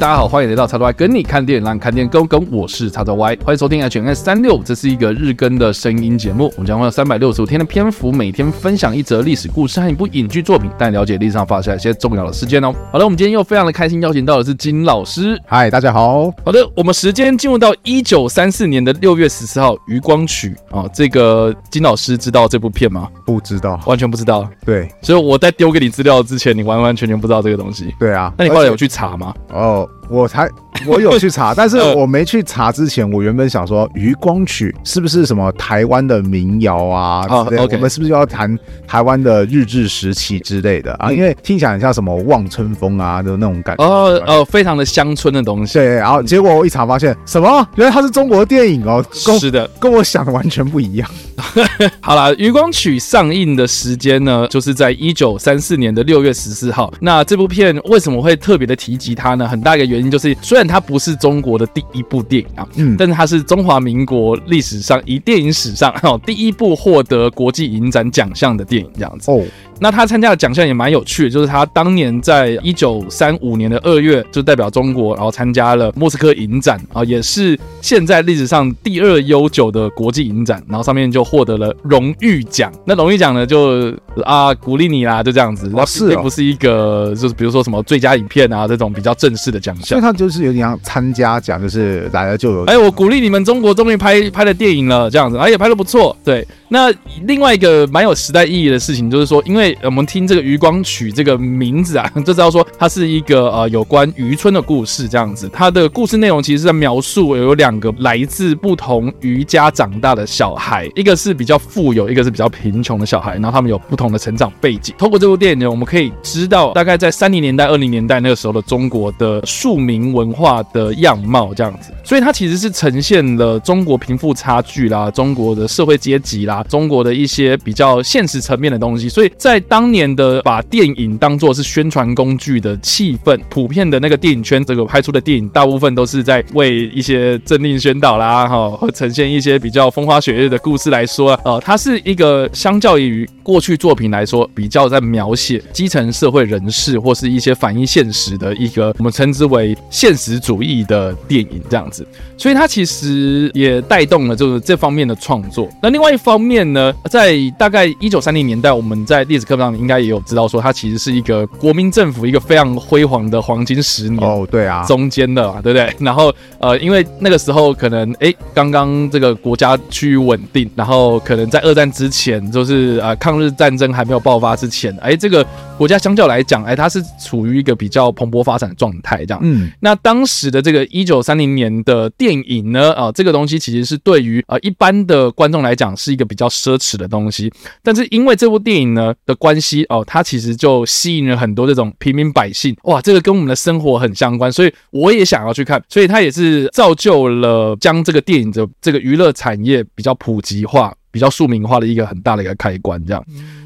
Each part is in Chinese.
大家好，欢迎来到叉叉 Y 跟你看电影，让你看电影更跟。我是叉叉 Y，欢迎收听 HNS 三六，这是一个日更的声音节目。我们将会有三百六十五天的篇幅，每天分享一则历史故事和一部影剧作品，带你了解历史上发生一些重要的事件哦。好的，我们今天又非常的开心，邀请到的是金老师。嗨，大家好。好的，我们时间进入到一九三四年的六月十四号，《余光曲》啊，这个金老师知道这部片吗？不知道，完全不知道。对，所以我在丢给你资料之前，你完完全全不知道这个东西。对啊，那你后来有去查吗？哦。我才我有去查，但是 我没去查之前，我原本想说《余光曲》是不是什么台湾的民谣啊？啊，OK，我们是不是要谈台湾的日治时期之类的啊？因为听起来很像什么望春风啊的那种感觉。哦哦，非常的乡村的东西。对，然后结果我一查发现，什么？原来它是中国电影哦。是的，跟我想的完全不一样。好啦，《余光曲》上映的时间呢，就是在一九三四年的六月十四号。那这部片为什么会特别的提及它呢？很大一个原因就是，虽然它不是中国的第一部电影啊，嗯，但是它是中华民国历史上以电影史上哈第一部获得国际影展奖项的电影，这样子哦。那他参加的奖项也蛮有趣的，就是他当年在一九三五年的二月就代表中国，然后参加了莫斯科影展啊，也是现在历史上第二悠久的国际影展，然后上面就获得了荣誉奖。那荣誉奖呢，就啊鼓励你啦，就这样子。哦，是，并不是一个就是比如说什么最佳影片啊这种比较正式的奖项。所以他就是有点像参加奖，就是来了就有。哎，我鼓励你们中国终于拍拍了电影了，这样子，而且拍的不错。对，那另外一个蛮有时代意义的事情，就是说，因为我们听这个《渔光曲》这个名字啊，就知道说它是一个呃有关渔村的故事，这样子。它的故事内容其实是在描述有两个来自不同渔家长大的小孩，一个是比较富有，一个是比较贫穷的小孩，然后他们有不同的成长背景。透过这部电影呢，我们可以知道大概在三零年代、二零年代那个时候的中国的庶民文化的样貌，这样子。所以它其实是呈现了中国贫富差距啦，中国的社会阶级啦，中国的一些比较现实层面的东西。所以在当年。的把电影当作是宣传工具的气氛，普遍的那个电影圈，这个拍出的电影大部分都是在为一些政令宣导啦，哈，和呈现一些比较风花雪月的故事来说，呃，它是一个相较于过去作品来说，比较在描写基层社会人士或是一些反映现实的一个我们称之为现实主义的电影这样子，所以它其实也带动了就是这方面的创作。那另外一方面呢，在大概一九三零年代，我们在历史课上应该也有知道说，它其实是一个国民政府一个非常辉煌的黄金十年哦，对啊，中间的嘛，对不对？然后呃，因为那个时候可能哎，刚刚这个国家趋于稳定，然后可能在二战之前，就是呃抗日战争还没有爆发之前，哎，这个国家相较来讲，哎，它是处于一个比较蓬勃发展的状态，这样。嗯，那当时的这个一九三零年的电影呢，啊，这个东西其实是对于呃一般的观众来讲是一个比较奢侈的东西，但是因为这部电影呢的关系。哦，它其实就吸引了很多这种平民百姓，哇，这个跟我们的生活很相关，所以我也想要去看，所以它也是造就了将这个电影的这个娱乐产业比较普及化、比较庶民化的一个很大的一个开关，这样，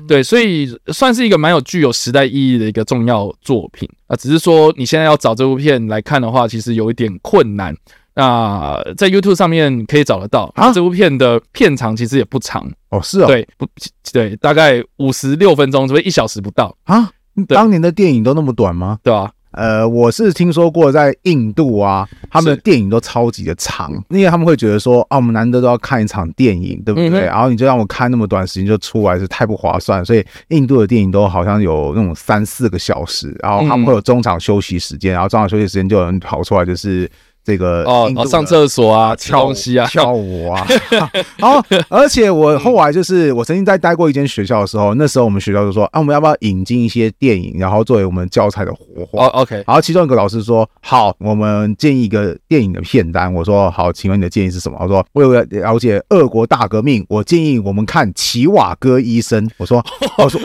对，所以算是一个蛮有具有时代意义的一个重要作品啊，只是说你现在要找这部片来看的话，其实有一点困难。那在 YouTube 上面可以找得到啊，这部片的片长其实也不长哦，是啊，对，不对，大概五十六分钟，只会一小时不到啊。当年的电影都那么短吗？对吧？呃，我是听说过在印度啊，他们的电影都超级的长，因为他们会觉得说啊，我们难得都要看一场电影，对不对？然后你就让我看那么短时间就出来，是太不划算，所以印度的电影都好像有那种三四个小时，然后他们会有中场休息时间，然后中场休息时间就有人跑出来就是。这个哦，上厕所啊，吃东西啊，跳舞啊，好，而且我后来就是我曾经在待过一间学校的时候，那时候我们学校就说啊，我们要不要引进一些电影，然后作为我们教材的活化？哦，OK。然后其中一个老师说，好，我们建议一个电影的片单。我说好，请问你的建议是什么？我说为了了解俄国大革命，我建议我们看齐瓦戈医生。我说，我说，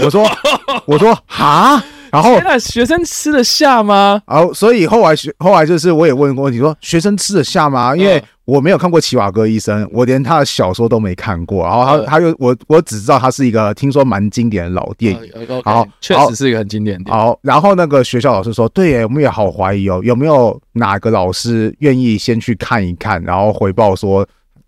我说，我说，哈。然后，学生吃得下吗？然后，所以后来学后来就是我也问过问题，说学生吃得下吗？因为我没有看过奇瓦戈医生，我连他的小说都没看过。然后他他又我我只知道他是一个听说蛮经典的老电影。好，确实是一个很经典的。好，然后那个学校老师说，对耶，我们也好怀疑哦，有没有哪个老师愿意先去看一看，然后回报说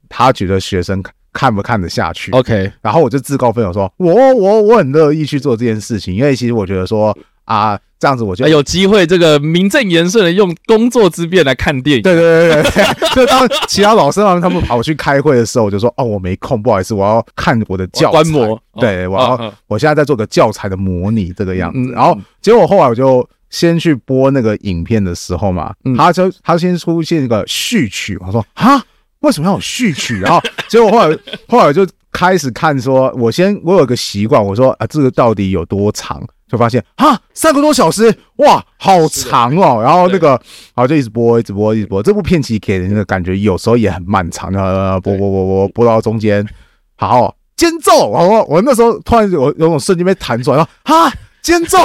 他觉得学生看不看得下去？OK，然后我就自告奋勇说，我我我很乐意去做这件事情，因为其实我觉得说。啊，这样子我就有机会这个名正言顺的用工作之便来看电影。对对对对，就当其他老师他们他们跑去开会的时候，我就说哦，我没空，不好意思，我要看我的教材。观摩。对，我要我现在在做个教材的模拟这个样子。然后结果后来我就先去播那个影片的时候嘛，他就他先出现一个序曲，我说哈，为什么要有序曲？然 后结果后来后来就。开始看说，我先我有个习惯，我说啊，这个到底有多长？就发现啊，三个多小时，哇，好长哦。然后那个，然后就一直播，一直播，一直播。这部片其实给人的感觉有时候也很漫长，然后播播播播播到中间，好间奏。我我那时候突然有有种瞬间被弹出来，说啊，间奏，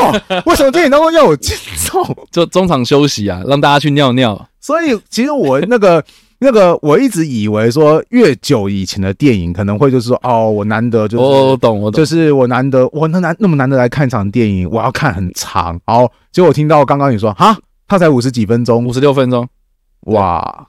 为什么电影当中要有间奏？就中场休息啊，让大家去尿尿。所以其实我那个。那个我一直以为说越久以前的电影可能会就是说哦，我难得就是我懂我懂，就是我难得我那难那么难得来看一场电影，我要看很长。然后结果我听到刚刚你说哈，他才五十几分钟，五十六分钟，哇！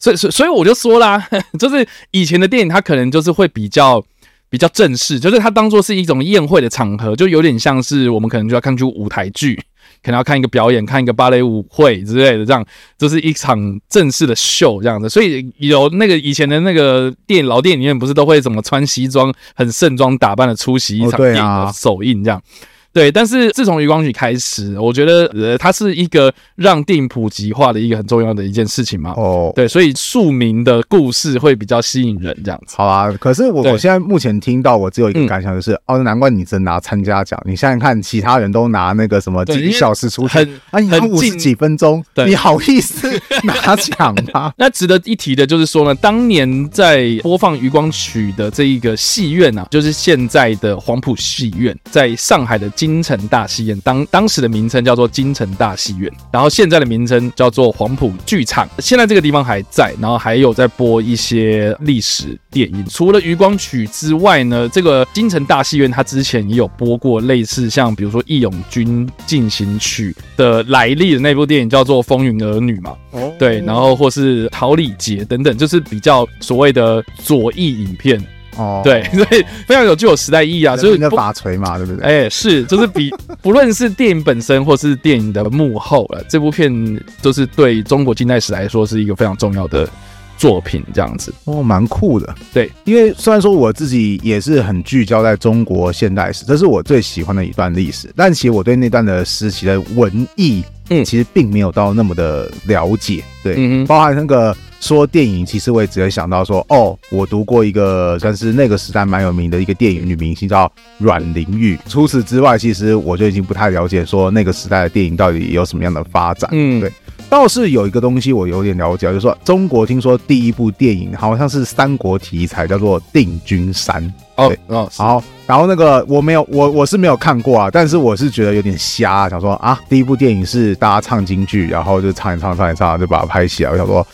所以所以所以我就说啦，就是以前的电影它可能就是会比较比较正式，就是它当做是一种宴会的场合，就有点像是我们可能就要看出舞台剧。可能要看一个表演，看一个芭蕾舞会之类的，这样就是一场正式的秀这样子。所以有那个以前的那个电影老电影里面，不是都会怎么穿西装、很盛装打扮的出席一场电影的首映这样。对，但是自从《余光曲》开始，我觉得呃，它是一个让电影普及化的一个很重要的一件事情嘛。哦，对，所以庶民的故事会比较吸引人，这样子。好啊，可是我我现在目前听到，我只有一个感想，就是、嗯、哦，难怪你真拿参加奖。你想想看，其他人都拿那个什么几小时出很啊，你五十几分钟，你好意思 拿奖吗？那值得一提的就是说呢，当年在播放《余光曲》的这一个戏院啊，就是现在的黄埔戏院，在上海的。金城大戏院当当时的名称叫做金城大戏院，然后现在的名称叫做黄埔剧场。现在这个地方还在，然后还有在播一些历史电影。除了《渔光曲》之外呢，这个金城大戏院它之前也有播过类似像比如说《义勇军进行曲》的来历的那部电影，叫做《风云儿女》嘛。哦，对，然后或是《桃李节》等等，就是比较所谓的左翼影片。哦，对，所以非常有具有时代意义啊，所以的法锤嘛，对不对？哎、欸，是，就是比 不论是电影本身或是电影的幕后了，这部片就是对中国近代史来说是一个非常重要的作品，这样子哦，蛮酷的。对，因为虽然说我自己也是很聚焦在中国现代史，这是我最喜欢的一段历史，但其实我对那段的时期的文艺，嗯，其实并没有到那么的了解。对，嗯，包含那个。说电影，其实我也只会想到说，哦，我读过一个算是那个时代蛮有名的一个电影女明星叫阮玲玉。除此之外，其实我就已经不太了解说那个时代的电影到底有什么样的发展。嗯，对，倒是有一个东西我有点了解，就是说中国听说第一部电影好像是三国题材，叫做《定军山》。哦哦，好，然后那个我没有，我我是没有看过啊，但是我是觉得有点瞎，想说啊，第一部电影是大家唱京剧，然后就唱一唱，唱一唱，就把它拍起来，我想说。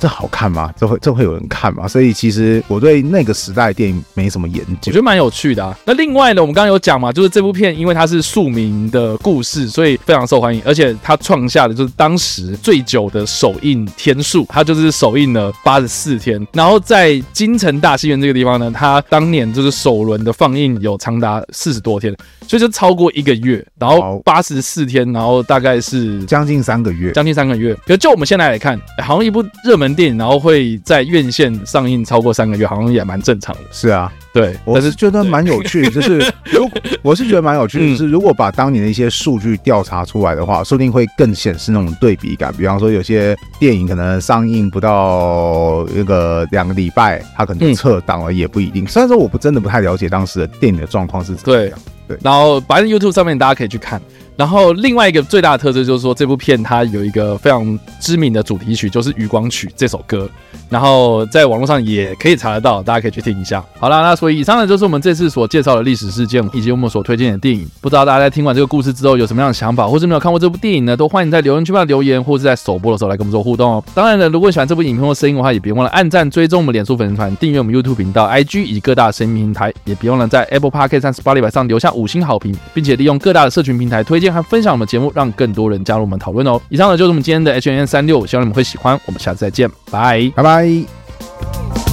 这好看吗？这会这会有人看吗？所以其实我对那个时代电影没什么研究，我觉得蛮有趣的啊。那另外呢，我们刚刚有讲嘛，就是这部片因为它是庶民的故事，所以非常受欢迎，而且它创下的就是当时最久的首映天数，它就是首映了八十四天。然后在京城大戏院这个地方呢，它当年就是首轮的放映有长达四十多天，所以就超过一个月，然后八十四天，然后大概是将近三个月，将近三个月。可是就我们现在来看，好像一部热门。电影然后会在院线上映超过三个月，好像也蛮正常的。是啊，对，我 是觉得蛮有趣的。就是如果我是觉得蛮有趣的，就是如果把当年的一些数据调查出来的话，说不定会更显示那种对比感。比方说，有些电影可能上映不到一个两个礼拜，它可能撤档了，也不一定。虽然说我不真的不太了解当时的电影的状况是怎么样。对，对。然后反正 YouTube 上面大家可以去看。然后另外一个最大的特色就是说，这部片它有一个非常知名的主题曲，就是《渔光曲》这首歌。然后在网络上也可以查得到，大家可以去听一下。好啦，那所以以上呢就是我们这次所介绍的历史事件，以及我们所推荐的电影。不知道大家在听完这个故事之后有什么样的想法，或是没有看过这部电影呢？都欢迎在留言区帮留言，或是在首播的时候来跟我们做互动哦。当然了，如果喜欢这部影片或声音的话，也别忘了按赞、追踪我们脸书粉丝团、订阅我们 YouTube 频道、IG 以及各大声音平台，也别忘了在 Apple Podcast 和 Spotify 上留下五星好评，并且利用各大的社群平台推荐还分享我们节目，让更多人加入我们讨论哦。以上呢就是我们今天的 H N 三六希望你们会喜欢。我们下次再见，拜，拜拜。